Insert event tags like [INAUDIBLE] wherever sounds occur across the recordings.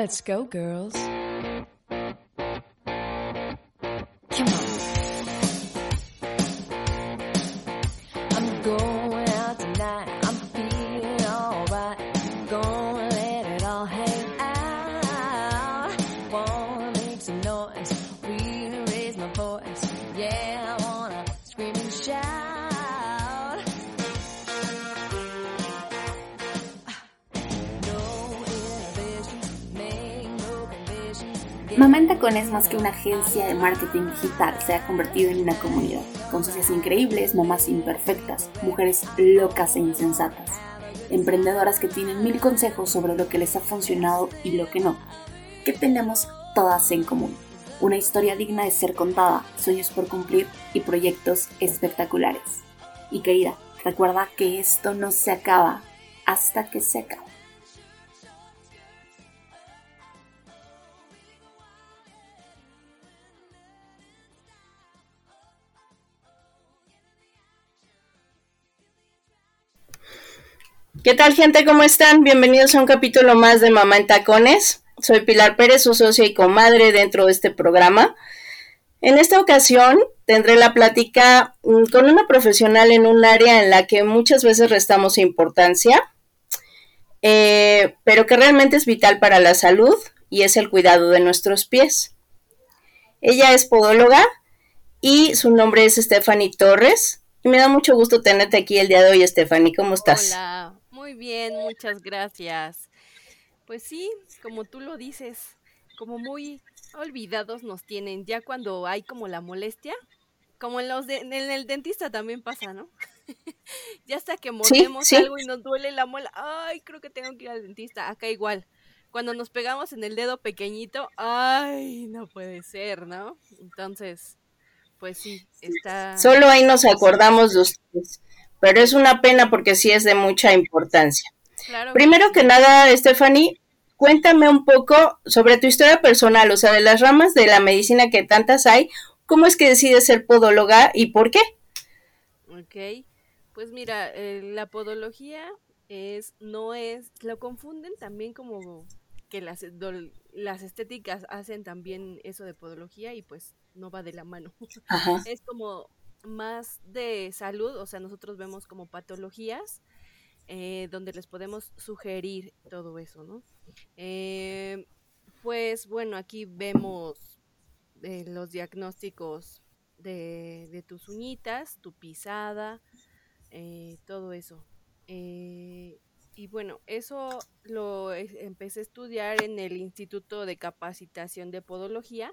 Let's go, girls. En Tacones, más que una agencia de marketing digital, se ha convertido en una comunidad, con socias increíbles, mamás imperfectas, mujeres locas e insensatas, emprendedoras que tienen mil consejos sobre lo que les ha funcionado y lo que no. ¿Qué tenemos todas en común? Una historia digna de ser contada, sueños por cumplir y proyectos espectaculares. Y querida, recuerda que esto no se acaba hasta que se acaba. ¿Qué tal gente? ¿Cómo están? Bienvenidos a un capítulo más de Mamá en Tacones. Soy Pilar Pérez, su socia y comadre dentro de este programa. En esta ocasión tendré la plática mm, con una profesional en un área en la que muchas veces restamos importancia, eh, pero que realmente es vital para la salud y es el cuidado de nuestros pies. Ella es podóloga y su nombre es Stephanie Torres. Y me da mucho gusto tenerte aquí el día de hoy, Stephanie. ¿Cómo estás? Hola, muy bien, muchas gracias. Pues sí, como tú lo dices, como muy olvidados nos tienen, ya cuando hay como la molestia, como en los de- en el dentista también pasa, ¿no? [LAUGHS] ya hasta que mordemos sí. algo y nos duele la muela, ay, creo que tengo que ir al dentista, acá igual. Cuando nos pegamos en el dedo pequeñito, ay, no puede ser, ¿no? Entonces, pues sí, está Solo ahí nos acordamos de ustedes, pero es una pena porque sí es de mucha importancia. claro. Primero que nada, Stephanie, cuéntame un poco sobre tu historia personal, o sea, de las ramas de la medicina que tantas hay, ¿cómo es que decides ser podóloga y por qué? Ok, pues mira, eh, la podología es, no es, lo confunden también como que las, dol- las estéticas hacen también eso de podología y pues no va de la mano. Ajá. [LAUGHS] Es como más de salud, o sea, nosotros vemos como patologías eh, donde les podemos sugerir todo eso, ¿no? Eh, pues bueno, aquí vemos eh, los diagnósticos de, tus uñitas, tu pisada, todo eso. Y bueno, eso lo es- empecé a estudiar en el Instituto de Capacitación de Podología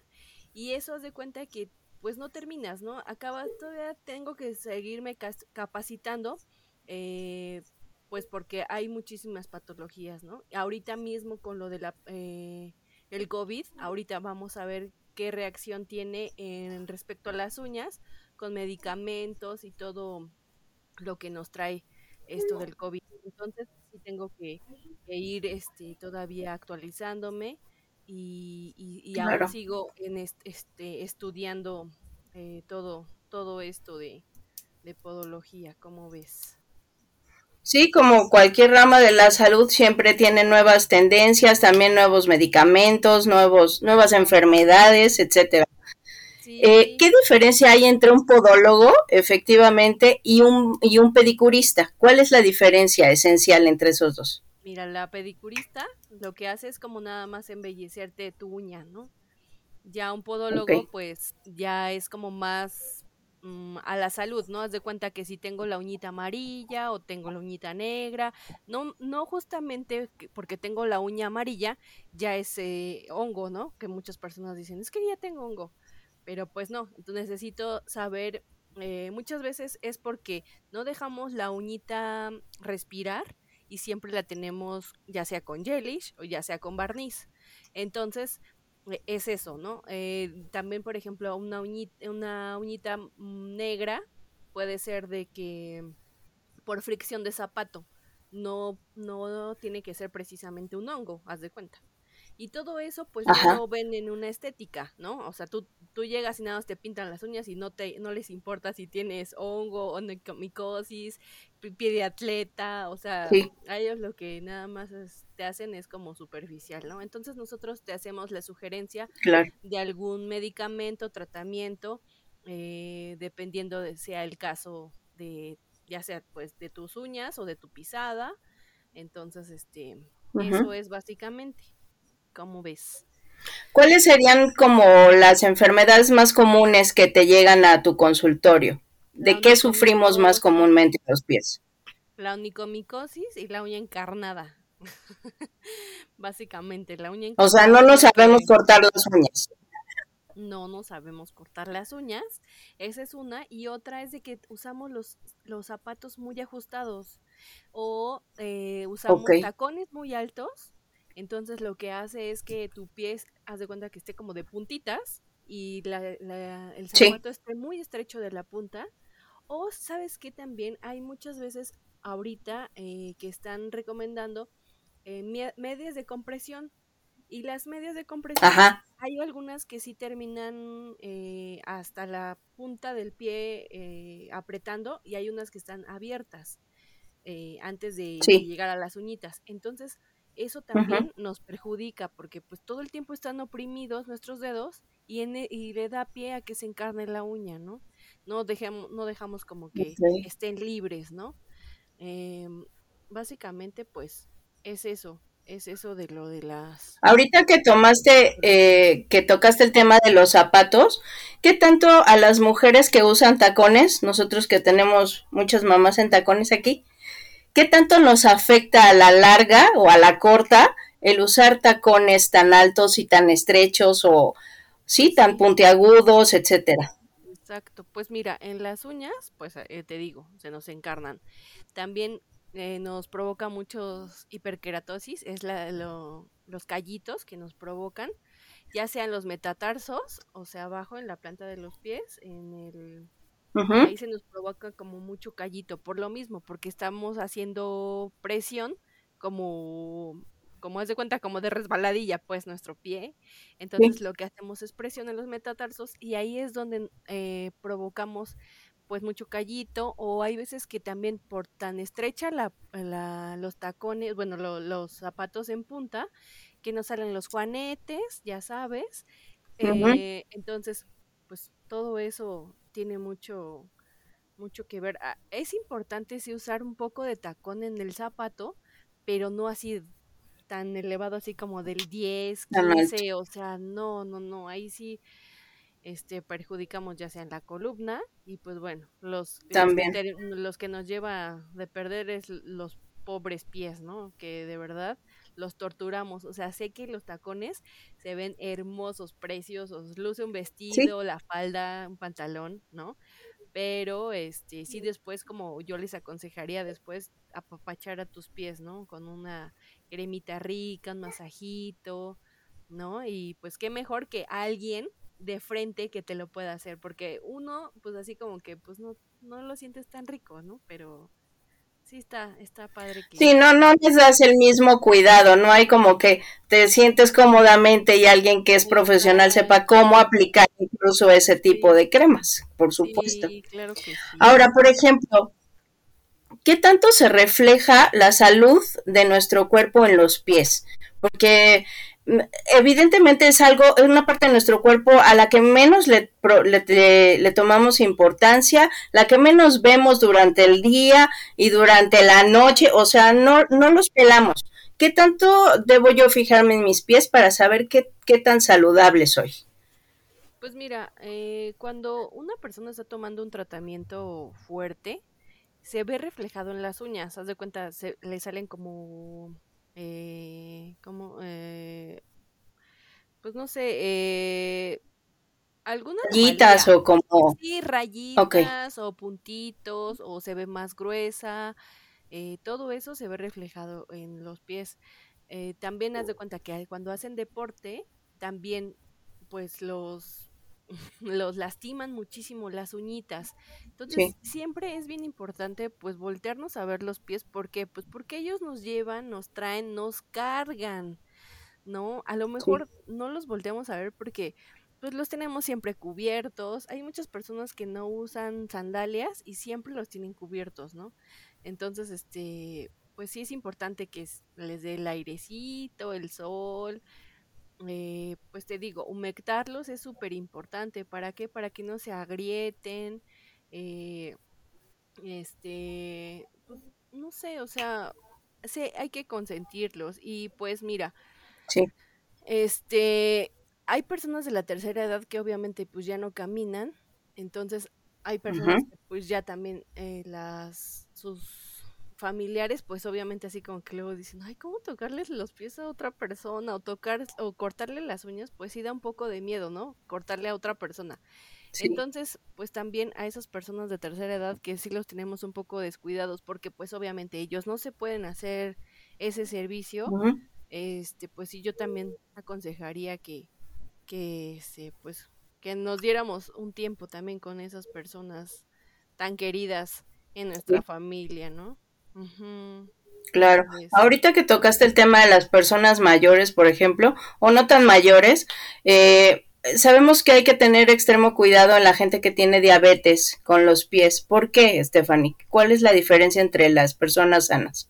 y eso haz de cuenta que pues no terminas, ¿no? Acabas, todavía tengo que seguirme capacitando, eh, pues porque hay muchísimas patologías, ¿no? Ahorita mismo con lo de la, eh, el COVID, ahorita vamos a ver qué reacción tiene en respecto a las uñas con medicamentos y todo lo que nos trae esto del COVID. Entonces sí tengo que, que ir este, todavía actualizándome y, y, y aún sigo en est- este, estudiando eh, todo, todo esto de, de podología, ¿cómo ves? Sí, como cualquier rama de la salud siempre tiene nuevas tendencias, también nuevos medicamentos, nuevos, nuevas enfermedades, etcétera. Sí, Eh, ¿Qué diferencia hay entre un podólogo, efectivamente, y un, y un pedicurista? ¿Cuál es la diferencia esencial entre esos dos? Mira, la pedicurista lo que hace es como nada más embellecerte tu uña, ¿no? Ya un podólogo, pues ya es como más mm, a la salud, ¿no? Haz de cuenta que si tengo la uñita amarilla o tengo la uñita negra, no, no justamente que- porque tengo la uña amarilla, ya es eh, hongo, ¿no? Que muchas personas dicen, es que ya tengo hongo, pero pues no, entonces necesito saber, eh, muchas veces es porque no dejamos la uñita respirar y siempre la tenemos ya sea con gelish o ya sea con barniz. Entonces, eh, es eso, ¿no? Eh, también, por ejemplo, una uñita, una uñita negra puede ser de que por fricción de zapato, no, no tiene que ser precisamente un hongo, haz de cuenta. Y todo eso, pues, Ajá. no ven en una estética, ¿no? O sea, tú, tú llegas y nada más te pintan las uñas y no te, no les importa si tienes hongo, onicomicosis, pi- pie de atleta, o sea, Sí. a ellos lo que nada más es- te hacen es como superficial, ¿no? Entonces nosotros te hacemos la sugerencia Claro. de algún medicamento, tratamiento, eh, dependiendo de sea el caso de, ya sea pues de tus uñas o de tu pisada. Entonces, este, eso es básicamente, ¿cómo ves? ¿Cuáles serían como las enfermedades más comunes que te llegan a tu consultorio? ¿De qué sufrimos más comúnmente en los pies? La onicomicosis y la uña encarnada. [LAUGHS] Básicamente, la uña O sea, encarnada no nos sabemos cortar las uñas. no nos sabemos cortar las uñas. Esa es una. Y otra es de que usamos los, los zapatos muy ajustados o eh, usamos tacones muy altos. Entonces lo que hace es que tu pie, haz de cuenta que esté como de puntitas y la, la- el Sí. zapato esté muy estrecho de la punta. O sabes que también hay muchas veces ahorita eh, que están recomendando eh, medias de compresión. Y las medias de compresión Ajá. hay algunas que sí terminan eh, hasta la punta del pie apretando y hay unas que están abiertas antes de, de llegar a las uñitas. Entonces, eso también nos perjudica porque pues todo el tiempo están oprimidos nuestros dedos y, en e- y le da pie a que se encarne la uña, ¿no? No, dejemos, no dejamos como que estén libres, ¿no? Em, básicamente, pues, es eso, es eso de lo de las... Ahorita que tomaste, eh, que tocaste el tema de los zapatos, ¿qué tanto a las mujeres que usan tacones, nosotros que tenemos muchas mamás en tacones aquí, qué tanto nos afecta a la larga o a la corta el usar tacones tan altos y tan estrechos o sí, tan puntiagudos, etcétera? Exacto, pues mira, en las uñas, pues eh, te digo, se nos encarnan. También eh, nos provoca muchos hiperkeratosis, es la, lo- los callitos que nos provocan, ya sean los metatarsos, o sea, abajo en la planta de los pies, en el, Ahí se nos provoca como mucho callito, por lo mismo, porque estamos haciendo presión como, como haz de cuenta, como de resbaladilla, pues nuestro pie. Entonces sí, lo que hacemos es presión en los metatarsos y ahí es donde eh, provocamos pues mucho callito o hay veces que también por tan estrecha la, la- los tacones, bueno, lo- los zapatos en punta, que nos salen los juanetes, ya sabes. eh, entonces, pues todo eso tiene mucho, mucho que ver. Ah, Es importante sí usar un poco de tacón en el zapato, pero no así tan elevado así como del 10, tan alto. 15, o sea, no, no, no, ahí sí este perjudicamos ya sea en la columna y pues bueno, los que También. los que nos lleva de perder es los pobres pies, ¿no? Que de verdad los torturamos, o sea, sé que los tacones se ven hermosos, preciosos, luce un Sí, vestido, la falda, un pantalón, ¿no? Pero este sí después como yo les aconsejaría después apapachar a tus pies, ¿no? Con una cremita rica, un masajito, ¿no? Y pues qué mejor que alguien de frente que te lo pueda hacer, porque uno, pues así como que, pues no, no lo sientes tan rico, ¿no? Pero sí está, está padre sí, no, no les das el mismo cuidado, no hay como que te sientes cómodamente y alguien que es profesional sepa cómo aplicar incluso ese tipo de cremas, por supuesto. sí, claro que sí. Ahora, por ejemplo, ¿qué tanto se refleja la salud de nuestro cuerpo en los pies? Porque evidentemente es algo, es una parte de nuestro cuerpo a la que menos le, le- le tomamos importancia, la que menos vemos durante el día y durante la noche, o sea, no, no los pelamos. ¿Qué tanto debo yo fijarme en mis pies para saber qué, qué tan saludable soy? Pues mira, eh, cuando una persona está tomando un tratamiento fuerte, se ve reflejado en las uñas, haz de cuenta, se, le salen como, eh, como, eh, pues no sé, eh, alguna Rayitas o como, sí, rayitas o puntitos, o se ve más gruesa, eh, todo eso se ve reflejado en los pies. Eh, también haz de cuenta que cuando hacen deporte, también pues los, [LAUGHS] los lastiman muchísimo las uñitas. Entonces, sí, siempre es bien importante pues voltearnos a ver los pies. ¿Por qué? Pues porque ellos nos llevan, nos traen, nos cargan. ¿no? A lo mejor no los volteamos a ver porque pues los tenemos siempre cubiertos. Hay muchas personas que no usan sandalias y siempre los tienen cubiertos, ¿no? Entonces, este, pues sí es importante que les dé el airecito, el sol. Eh, pues te digo, humectarlos es súper importante. ¿Para qué? Para que no se agrieten. Eh, este, pues, no sé, o sea, sí, hay que consentirlos. Y pues mira, Sí. este, hay personas de la tercera edad que obviamente pues ya no caminan, entonces hay personas que pues ya también eh, las sus familiares pues obviamente así como que luego dicen, ay, ¿cómo tocarles los pies a otra persona o tocar o cortarle las uñas? Pues sí da un poco de miedo, ¿no? Cortarle a otra persona. Sí. Entonces, pues también a esas personas de tercera edad que sí los tenemos un poco descuidados porque pues obviamente ellos no se pueden hacer ese servicio, este, pues sí yo también aconsejaría que, que se, pues, que nos diéramos un tiempo también con esas personas tan queridas en nuestra Sí. familia, ¿no? Claro. Ahorita que tocaste el tema de las personas mayores, por ejemplo, o no tan mayores, eh, sabemos que hay que tener extremo cuidado en la gente que tiene diabetes con los pies. ¿Por qué, Stephanie? ¿Cuál es la diferencia entre las personas sanas?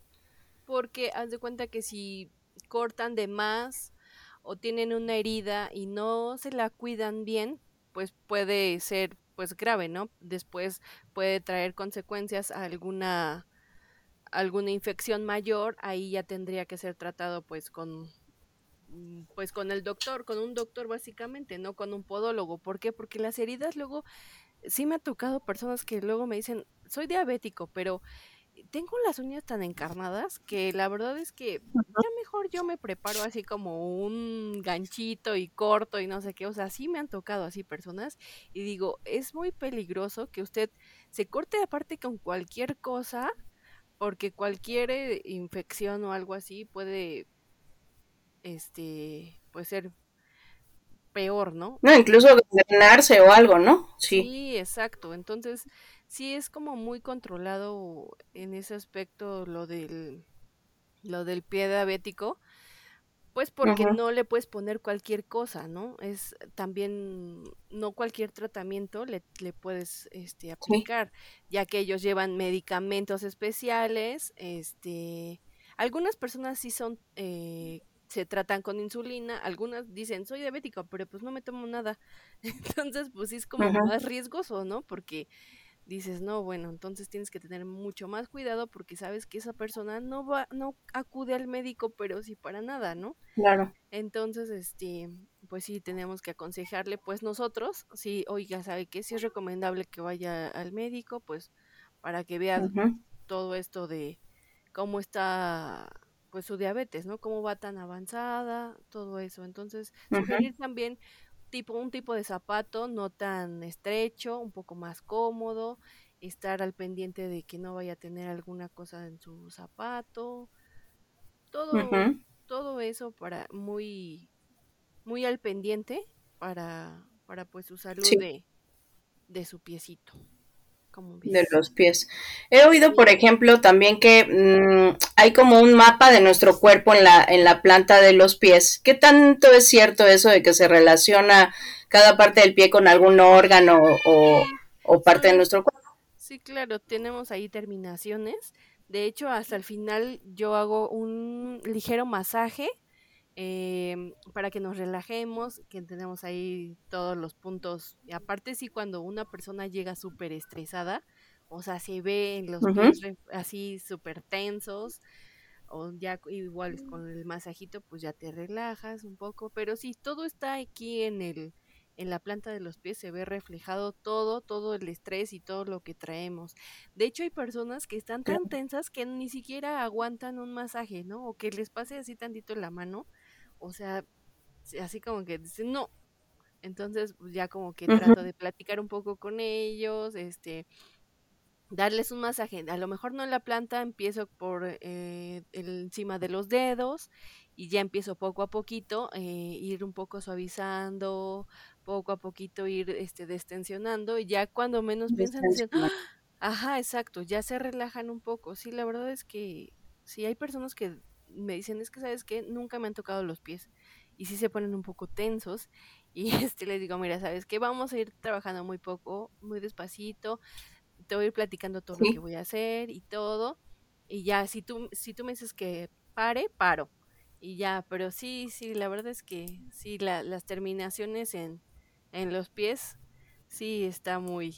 Porque haz de cuenta que si cortan de más o tienen una herida y no se la cuidan bien, pues puede ser pues grave, ¿no? Después puede traer consecuencias a alguna alguna infección mayor, ahí ya tendría que ser tratado pues con mm, pues con el doctor, con un doctor básicamente, no con un podólogo. ¿Por qué? Porque las heridas luego sí me ha tocado personas que luego me dicen, "Soy diabético, pero tengo las uñas tan encarnadas que la verdad es que ya mejor yo me preparo así como un ganchito y corto y no sé qué, o sea, sí me han tocado así personas y digo, es muy peligroso que usted se corte aparte con cualquier cosa porque cualquier eh, infección o algo así puede, este, puede ser peor, ¿no? No, incluso gangrenarse o algo, ¿no? Sí. Sí, exacto. Entonces, sí es como muy controlado en ese aspecto lo del, lo del pie diabético, pues porque no le puedes poner cualquier cosa, ¿no? Es también, no cualquier tratamiento le, le puedes este, Sí. aplicar, ya que ellos llevan medicamentos especiales, este, algunas personas sí son, eh, se tratan con insulina, algunas dicen, soy diabético, pero pues no me tomo nada. [LAUGHS] Entonces, pues sí es como más riesgoso, ¿no? Porque dices, no, bueno, entonces tienes que tener mucho más cuidado porque sabes que esa persona no va, no acude al médico, pero sí para nada, ¿no? Claro. Entonces, este, pues sí tenemos que aconsejarle, pues nosotros, sí, oiga, ¿sabe qué? Si es recomendable que vaya al médico, pues para que vea todo esto de cómo está, pues su diabetes, ¿no? Cómo va tan avanzada, todo eso. Entonces, sugerir también tipo un tipo de zapato no tan estrecho, un poco más cómodo, estar al pendiente de que no vaya a tener alguna cosa en su zapato, todo todo eso para muy muy al pendiente para para pues su salud Sí. de de su piecito. ¿Cómo de los pies. He oído, por ejemplo, también que mm, hay como un mapa de nuestro cuerpo en la, en la planta de los pies. ¿Qué tanto es cierto eso de que se relaciona cada parte del pie con algún órgano o, o parte de nuestro cuerpo? Sí, claro, tenemos ahí terminaciones. De hecho, hasta el final yo hago un ligero masaje em, para que nos relajemos, que tenemos ahí todos los puntos. Y aparte, sí, cuando una persona llega súper estresada, o sea, se ve en los pies así súper tensos, o ya igual con el masajito, pues ya te relajas un poco. Pero sí, todo está aquí en el, en la planta de los pies, se ve reflejado todo, todo el estrés y todo lo que traemos. De hecho, hay personas que están tan tensas que ni siquiera aguantan un masaje, ¿no? O que les pase así tantito en la mano, o sea, sí, así como que dicen, no. Entonces, pues ya como que Ujú. trato de platicar un poco con ellos, este, darles un masaje. A lo mejor no en la planta, empiezo por eh, el- encima de los dedos y ya empiezo poco a poquito, eh, ir un poco suavizando, poco a poquito ir este, destensionando y ya cuando menos piensan dicen. "Ah, ajá, exacto, ya se relajan un poco. Sí, la verdad es que sí hay personas que me dicen, es que sabes que nunca me han tocado los pies. y sí se ponen un poco tensos. [LAUGHS] Y este les digo, mira, sabes que vamos a ir trabajando muy poco, muy despacito, te voy a ir platicando todo lo que voy a hacer y todo y ya si tú si tú me dices que pare, paro. Y ya, pero sí, sí, la verdad es que sí la, las terminaciones en en los pies sí está muy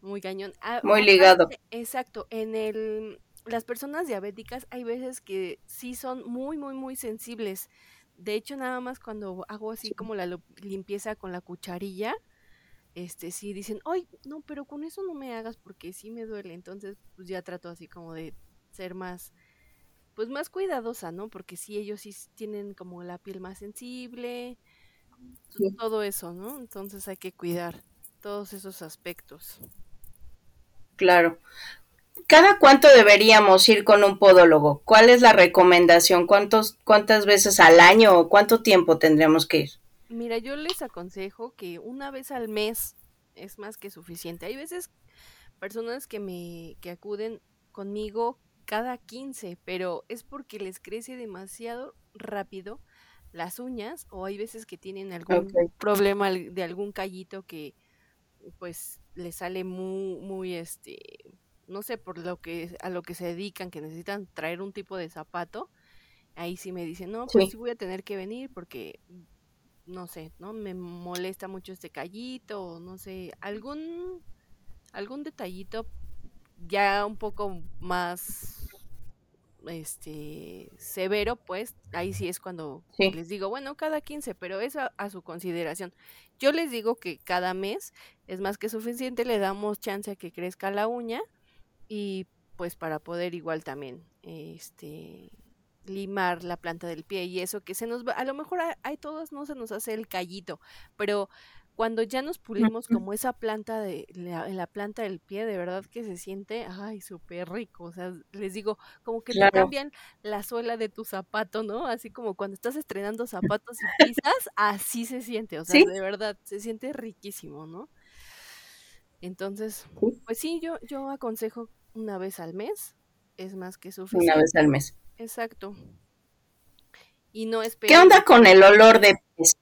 muy cañón. Ah, muy ligado. Exacto, en el las personas diabéticas hay veces que sí son muy, muy, muy sensibles. De hecho, nada más cuando hago así como la limpieza con la cucharilla, este sí dicen, ay, no, pero con eso no me hagas porque sí me duele. Entonces, pues ya trato así como de ser más, pues más cuidadosa, ¿no? Porque sí, ellos sí tienen como la piel más sensible, todo eso, ¿no? Entonces hay que cuidar todos esos aspectos. Claro. ¿Cada cuánto deberíamos ir con un podólogo? ¿Cuál es la recomendación? ¿Cuántos, ¿Cuántas veces al año o cuánto tiempo tendríamos que ir? Mira, yo les aconsejo que una vez al mes es más que suficiente. Hay veces personas que me que acuden conmigo cada 15, pero es porque les crece demasiado rápido las uñas o hay veces que tienen algún problema de algún callito que pues les sale muy muy este no sé por lo que a lo que se dedican, que necesitan traer un tipo de zapato, ahí sí me dicen, no, pues sí, voy a tener que venir porque, no sé, ¿no? Me molesta mucho este callito, no sé, algún, algún detallito ya un poco más este severo, pues ahí sí es cuando les digo, bueno, cada 15, pero eso a, a, su consideración. Yo les digo que cada mes es más que suficiente, le damos chance a que crezca la uña y pues para poder igual también este limar la planta del pie y eso que se nos va, a lo mejor hay, todos no se nos hace el callito, pero cuando ya nos pulimos como esa planta de la, la planta del pie, de verdad que se siente, ay, súper rico, o sea, les digo, como que te cambian la suela de tu zapato, ¿no? Así como cuando estás estrenando zapatos y pisas, así se siente, o sea, de verdad, se siente riquísimo, ¿no? Entonces, pues sí, yo, yo aconsejo una vez al mes es más que suficiente. Una vez al mes. Exacto. Y no ¿Qué onda con el olor de pies?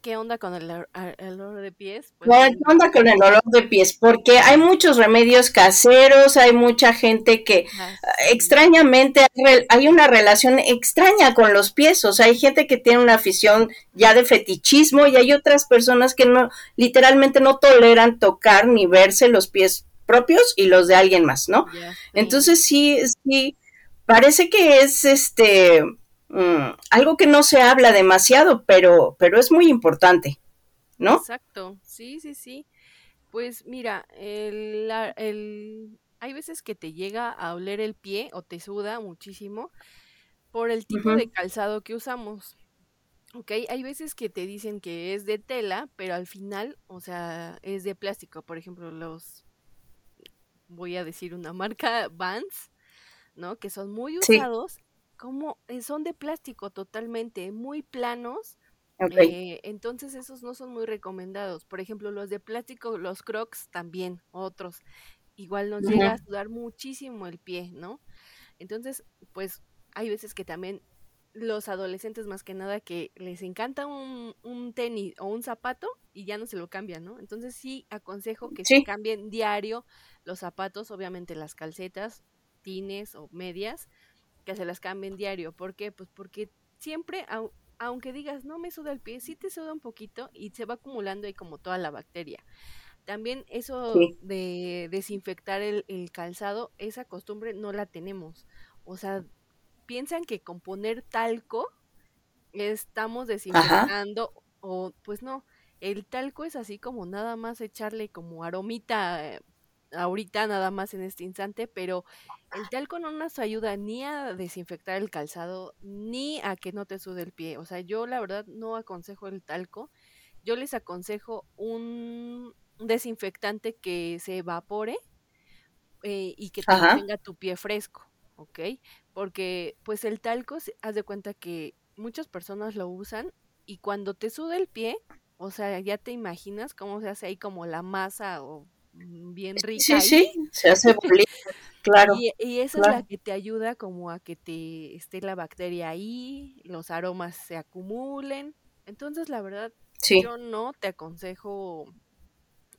¿Qué onda con el, olor de pies? Pues, ¿Qué onda con el olor de pies? Porque hay muchos remedios caseros, hay mucha gente que ah, extrañamente hay una relación extraña con los pies, o sea, hay gente que tiene una afición ya de fetichismo y hay otras personas que no literalmente no toleran tocar ni verse los pies propios y los de alguien más, ¿no? Entonces sí, sí, parece que es este mm, algo que no se habla demasiado, pero, pero es muy importante, ¿no? Exacto, sí, sí, sí. Pues mira, el, el, hay veces que te llega a oler el pie o te suda muchísimo por el tipo de calzado que usamos. Ok, hay veces que te dicen que es de tela, pero al final, o sea, es de plástico. Por ejemplo, los voy a decir una marca, Vans, ¿no? Que son muy usados, como eh, son de plástico totalmente, muy planos. Eh, entonces esos no son muy recomendados. Por ejemplo, los de plástico, los crocs también, otros. Igual nos llega a sudar muchísimo el pie, ¿no? Entonces, pues hay veces que también los adolescentes más que nada que les encanta un, un, tenis o un zapato y ya no se lo cambian, ¿no? Entonces sí aconsejo que se cambien diario los zapatos, obviamente las calcetas, tines o medias, que se las cambien diario. ¿Por qué? Pues porque siempre, aunque digas no me suda el pie, sí te suda un poquito y se va acumulando ahí como toda la bacteria. También eso de desinfectar el, el calzado, esa costumbre no la tenemos. O sea, piensan que con poner talco estamos desinfectando o pues no, el talco es así como nada más echarle como aromita eh, ahorita nada más en este instante, pero el talco no nos ayuda ni a desinfectar el calzado ni a que no te sude el pie. O sea, yo la verdad no aconsejo el talco. Yo les aconsejo un desinfectante que se evapore eh, y que tenga tu pie fresco. ¿Ok? Porque pues el talco, haz de cuenta que muchas personas lo usan y cuando te suda el pie, o sea, ya te imaginas cómo se hace ahí como la masa o mm, bien rica. Sí, sí, se hace [LAUGHS] Claro. Y, y esa es la que te ayuda como a que te esté la bacteria ahí, los aromas se acumulen. Entonces, la verdad, Sí, yo no te aconsejo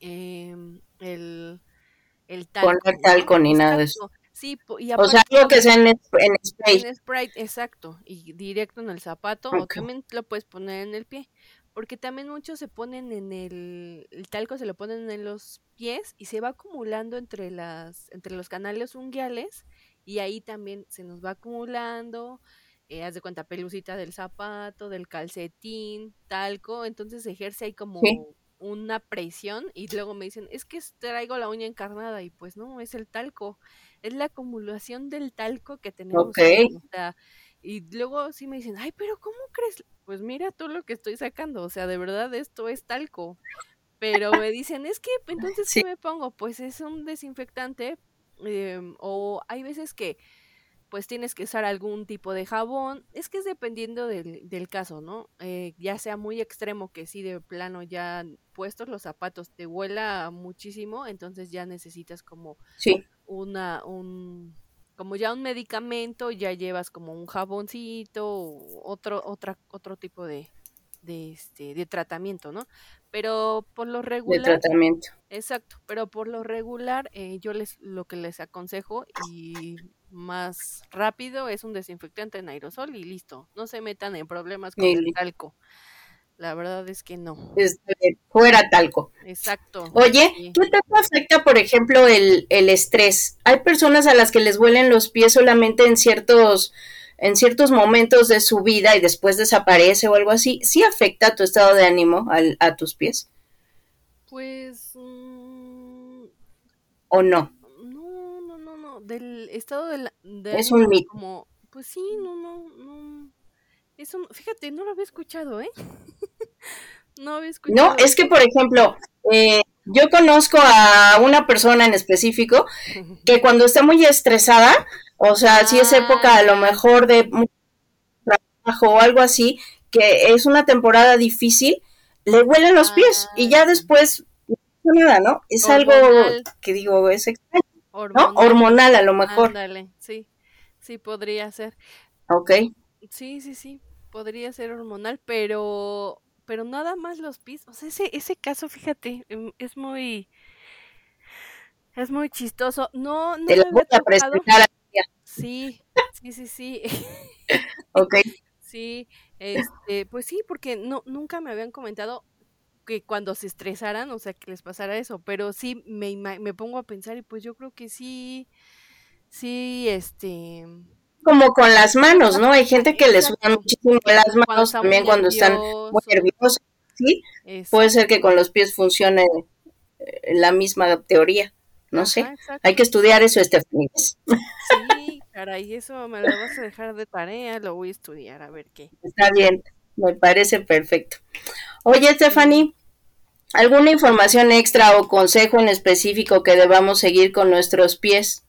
em, el, el poner talco, ¿no? talco ni nada de eso. Sí, y O sea, aparte algo que sea en, en spray. en Sprite, exacto, y directo en el zapato, o también lo puedes poner en el pie, porque también muchos se ponen en el, el talco se lo ponen en los pies y se va acumulando entre las, entre los canales unguiales y ahí también se nos va acumulando, eh, haz de cuenta, pelucita del zapato, del calcetín, talco, entonces ejerce ahí Sí, como una presión y luego me dicen, es que traigo la uña encarnada y pues no, es el talco, es la acumulación del talco que tenemos o sea, y luego sí me dicen, ay, pero ¿cómo crees? Pues mira tú lo que estoy sacando, o sea, de verdad esto es talco. Pero me dicen, es que [LAUGHS] entonces, ¿qué Sí, me pongo? Pues es un desinfectante em, o hay veces que pues tienes que usar algún tipo de jabón. Es que es dependiendo del, del caso, ¿no? Eh, ya sea muy extremo que sí de plano ya puestos los zapatos te huela muchísimo, entonces ya necesitas como sí, una, un, como ya un medicamento, ya llevas como un jaboncito, otro, otra, otro tipo de, de este, de tratamiento, ¿no? Pero por lo de regular, tratamiento. exacto, pero por lo regular, eh, yo les, lo que les aconsejo y más rápido es un desinfectante en aerosol y listo. No se metan en problemas con el talco. La verdad es que no. este, fuera talco. Exacto, Oye, sí. ¿qué tanto afecta, por ejemplo, el, el estrés? Hay personas a las que les huelen los pies solamente en ciertos, en ciertos momentos de su vida y después desaparece o algo así. ¿Sí afecta tu estado de ánimo al- a tus pies Pues mm, o no? no, no, no, no. Del estado de, la- de Es ánimo un mito. como, pues sí, no, no, no. Eso, no- fíjate, no lo había escuchado, ¿eh? [LAUGHS] No había No, escuchado es que, por ejemplo, eh, yo conozco a una persona en específico que cuando está muy estresada, o sea, si es Ah, época a lo mejor de trabajo o algo así, que es una temporada difícil, le huelen los pies y Ah, ya ya. después no pasa nada, ¿no? Es algo Hormonal, que digo, es extraño, ¿no? hormonal. Hormonal a lo mejor. Ándale, sí, sí podría ser. Ok, Sí, sí, sí, podría ser hormonal, pero, pero nada más los pies. O sea, ese, ese caso, fíjate, em, es muy, es muy chistoso. No, no te la voy a presentar. Sí, sí, sí, sí. [LAUGHS] Ok, Sí, este, pues sí, porque no, nunca me habían comentado que cuando se estresaran, o sea, que les pasara eso, pero sí me, me pongo a pensar y pues yo creo que sí, sí, este, como con las manos, ¿no? Hay gente que les sudan muchísimo las manos también cuando están muy nervioso, nerviosos, ¿sí? Puede ser que con los pies funcione eh, la misma teoría, no sé. Hay que estudiar eso, Stephanie. Sí, [LAUGHS] caray, eso me lo vas a dejar de tarea, lo voy a estudiar, a ver qué. Está bien, me parece perfecto. Oye. Stephanie, ¿alguna información extra o consejo en específico que debamos seguir con nuestros pies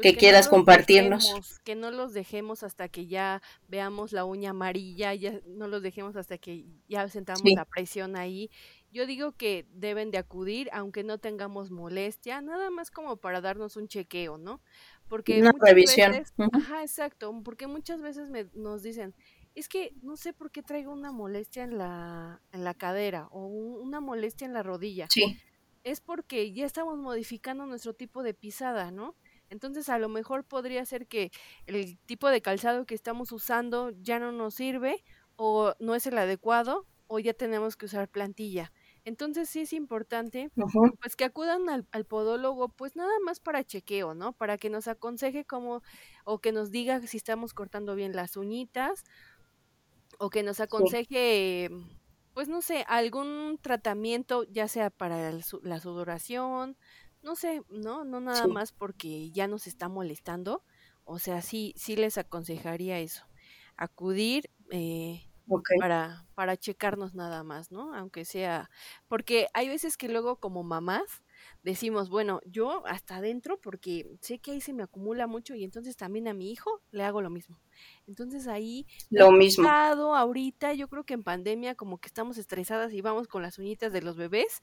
Pues que que no quieras los compartirnos? dejemos, que no los dejemos hasta que ya veamos la uña amarilla, ya no los dejemos hasta que ya sentamos Sí, la presión ahí. Yo digo que deben de acudir, aunque no tengamos molestia, nada más como para darnos un chequeo, ¿no? Porque una muchas revisión. veces, ajá, exacto, porque muchas veces me, nos dicen, es que no sé por qué traigo una molestia en la, en la cadera o un- una molestia en la rodilla Sí, es porque ya estamos modificando nuestro tipo de pisada, ¿no? Entonces a lo mejor podría ser que el tipo de calzado que estamos usando ya no nos sirve o no es el adecuado o ya tenemos que usar plantilla. Entonces sí es importante pues que acudan al, al podólogo pues nada más para chequeo, ¿no? Para que nos aconseje cómo o que nos diga si estamos cortando bien las uñitas o que nos sí, aconseje, pues no sé, algún tratamiento, ya sea para el su- la sudoración, no sé, no, no nada sí, más porque ya nos está molestando, o sea, sí, sí les aconsejaría eso, acudir eh, para, para checarnos nada más, ¿no? Aunque sea, porque hay veces que luego como mamás decimos, bueno, yo hasta adentro porque sé que ahí se me acumula mucho y entonces también a mi hijo le hago lo mismo. Entonces ahí Lo mismo. ahorita, yo creo que en pandemia como que estamos estresadas y vamos con las uñitas de los bebés,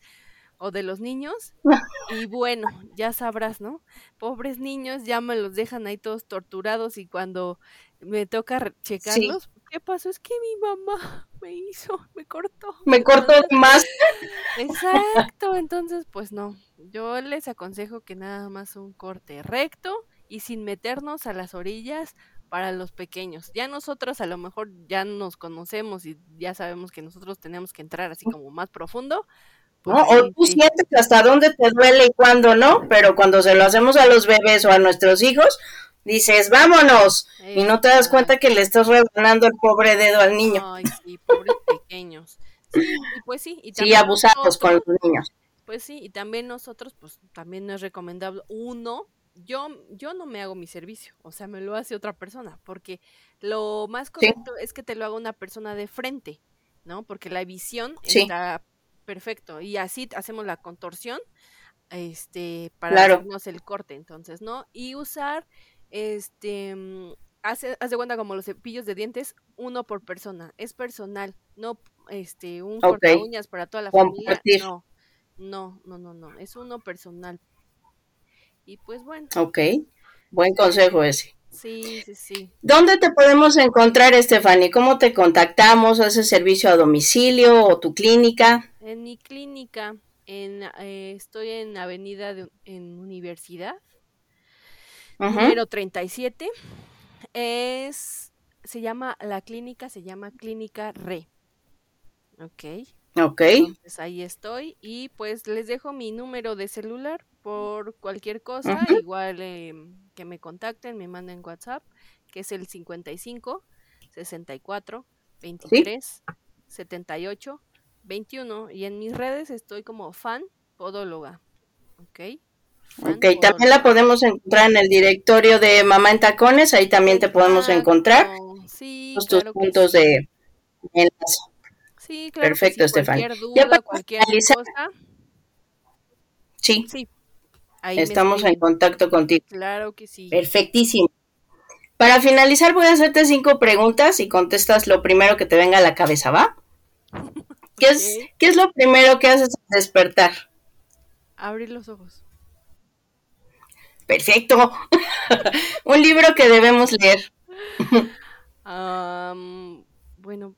o de los niños. [LAUGHS] Y bueno, ya sabrás, ¿no? Pobres niños, ya me los dejan ahí todos torturados y cuando me toca checarlos, ¿qué pasó? Es que mi mamá [LAUGHS] me hizo, me cortó. Me cortó más. [LAUGHS] Exacto, entonces pues no, yo les aconsejo que nada más un corte recto y sin meternos a las orillas para los pequeños. Ya nosotros a lo mejor ya nos conocemos y ya sabemos que nosotros tenemos que entrar así como más profundo. Pues ¿No? O tú sientes hasta dónde te duele y cuándo no, pero cuando se lo hacemos a los bebés o a nuestros hijos, dices, vámonos, y no te das cuenta que le estás rebanando el pobre dedo al niño. Ay, sí, pobres pequeños. Sí, y pues sí. Y sí, abusados con los niños. Pues sí, y también nosotros, pues también no es recomendable, uno, yo, yo no me hago mi servicio, o sea, me lo hace otra persona, porque lo más correcto es que te lo haga una persona de frente, ¿no? Porque la visión está perfecto y así hacemos la contorsión este para hacernos el corte, entonces, ¿no? Y usar este mm, hace haz de cuenta como los cepillos de dientes, uno por persona, es personal, no este un corta uñas para toda la familia, no. No, no, no, no, es uno personal y pues bueno. Ok, buen consejo ese. Sí, sí, sí. ¿Dónde te podemos encontrar, Estefany? ¿Cómo te contactamos? ¿Haces servicio a domicilio o tu clínica? En mi clínica, en, eh, estoy en Avenida de, en Universidad, número 37. Es, se llama, la clínica se llama Clínica Re. Ok. Ok. Entonces ahí estoy y pues les dejo mi número de celular por cualquier cosa, igual em, que me contacten, me manden WhatsApp, que es el 55 64 23 78 21 y en mis redes estoy como fan podóloga. ¿Ok? ok, también la podemos encontrar en el directorio de Mamá en Tacones, ahí también te podemos encontrar. Sí, tus puntos de enlace. Sí, claro. Perfecto, Estefan. Cualquier duda, cualquier cosa. Sí. Sí. Estamos en contacto contigo. Claro que sí. Perfectísimo. Para finalizar voy a hacerte cinco preguntas y contestas lo primero que te venga a la cabeza, ¿va? [LAUGHS] ¿Qué, es, ¿qué es lo primero que haces al despertar? Abrir los ojos. Perfecto. [LAUGHS] Un libro que debemos leer. [LAUGHS] bueno,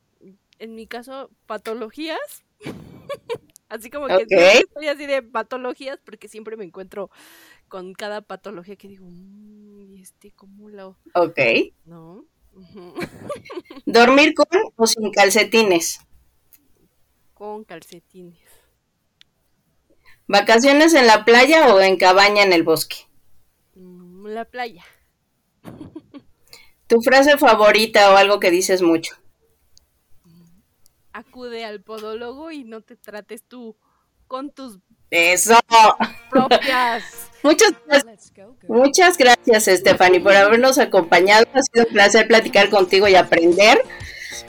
en mi caso, patologías. [LAUGHS] así como que estoy así de patologías porque siempre me encuentro con cada patología que digo, mmm, ¿y este cómo lo...? Ok. ¿No? ¿Dormir con o sin calcetines? Con calcetines. ¿Vacaciones en la playa o en cabaña en el bosque? Mm, la playa. ¿Tu frase favorita o algo que dices mucho? acude al podólogo y no te trates tú con tus eso propias. [LAUGHS] Muchas gracias, muchas gracias, Stephanie, por habernos acompañado. Ha sido un placer platicar contigo y aprender.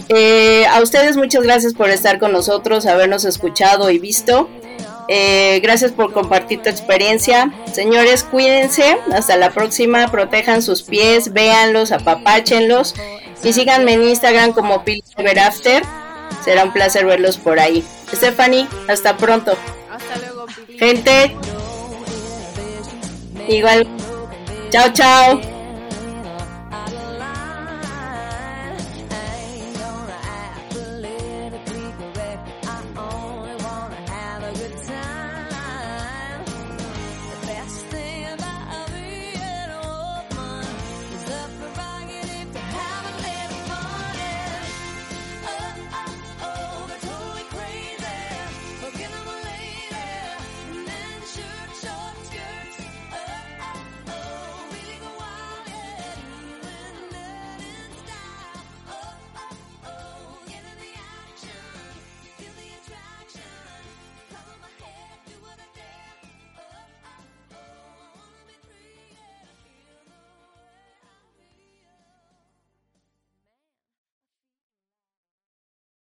Eh, a ustedes muchas gracias por estar con nosotros, habernos escuchado y visto. Eh, gracias por compartir tu experiencia. Señores, cuídense. Hasta la próxima. Protejan sus pies, véanlos, apapáchenlos. Y síganme en Instagram como Pillar After. Será un placer verlos por ahí. Stephanie, hasta pronto. Hasta luego, Gente, igual. Chao, chao.